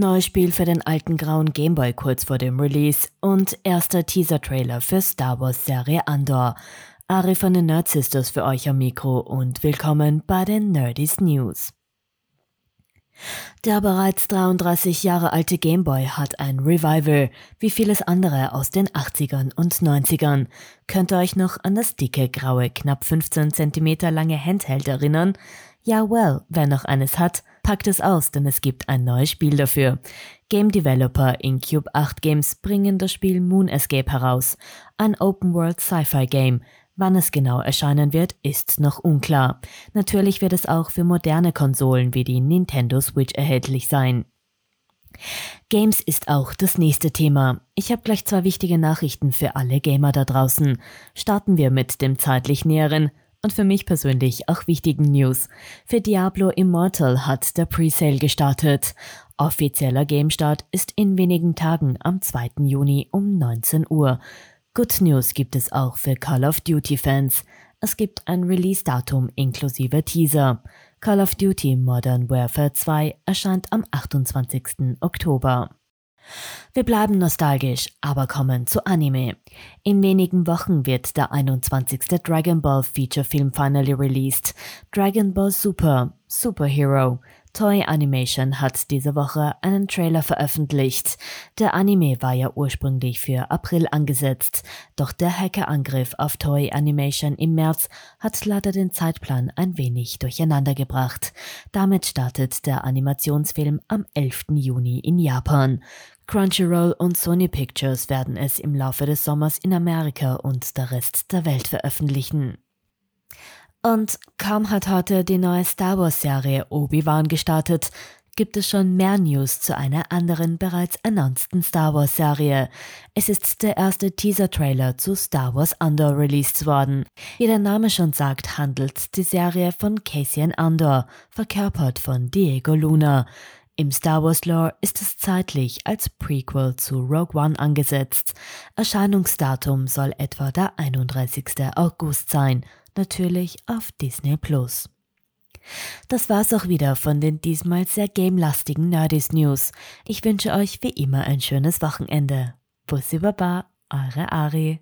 Neues Spiel für den alten grauen Gameboy kurz vor dem Release und erster Teaser-Trailer für Star Wars Serie Andor. Ari von den Nerd Sisters für euch am Mikro und willkommen bei den Nerdies News. Der bereits 33 Jahre alte Gameboy hat ein Revival, wie vieles andere aus den 80ern und 90ern. Könnt ihr euch noch an das dicke, graue, knapp 15 cm lange Handheld erinnern? Ja, well, wer noch eines hat, packt es aus, denn es gibt ein neues Spiel dafür. Game Developer Incube 8 Games bringen das Spiel Moon Escape heraus, ein Open-World Sci-Fi Game. Wann es genau erscheinen wird, ist noch unklar. Natürlich wird es auch für moderne Konsolen wie die Nintendo Switch erhältlich sein. Games ist auch das nächste Thema. Ich habe gleich zwei wichtige Nachrichten für alle Gamer da draußen. Starten wir mit dem zeitlich näheren und für mich persönlich auch wichtigen News. Für Diablo Immortal hat der Presale gestartet. Offizieller Gamestart ist in wenigen Tagen am 2. Juni um 19 Uhr. Good News gibt es auch für Call of Duty Fans. Es gibt ein Release-Datum inklusive Teaser. Call of Duty Modern Warfare 2 erscheint am 28. Oktober. Wir bleiben nostalgisch, aber kommen zu Anime. In wenigen Wochen wird der 21. Dragon Ball Feature Film finally released. Dragon Ball Super, Superhero. Toy Animation hat diese Woche einen Trailer veröffentlicht. Der Anime war ja ursprünglich für April angesetzt, doch der Hackerangriff auf Toy Animation im März hat leider den Zeitplan ein wenig durcheinandergebracht. Damit startet der Animationsfilm am 11. Juni in Japan. Crunchyroll und Sony Pictures werden es im Laufe des Sommers in Amerika und der Rest der Welt veröffentlichen. Und kaum hat heute die neue Star Wars-Serie Obi-Wan gestartet, gibt es schon mehr News zu einer anderen bereits announceden Star Wars-Serie. Es ist der erste Teaser-Trailer zu Star Wars Andor released worden. Wie der Name schon sagt, handelt die Serie von Cassian Andor, verkörpert von Diego Luna. Im Star Wars Lore ist es zeitlich als Prequel zu Rogue One angesetzt. Erscheinungsdatum soll etwa der 31. August sein, natürlich auf Disney Plus. Das war's auch wieder von den diesmal sehr gamelastigen Nerdys News. Ich wünsche euch wie immer ein schönes Wochenende. Bussi Baba, eure Ari.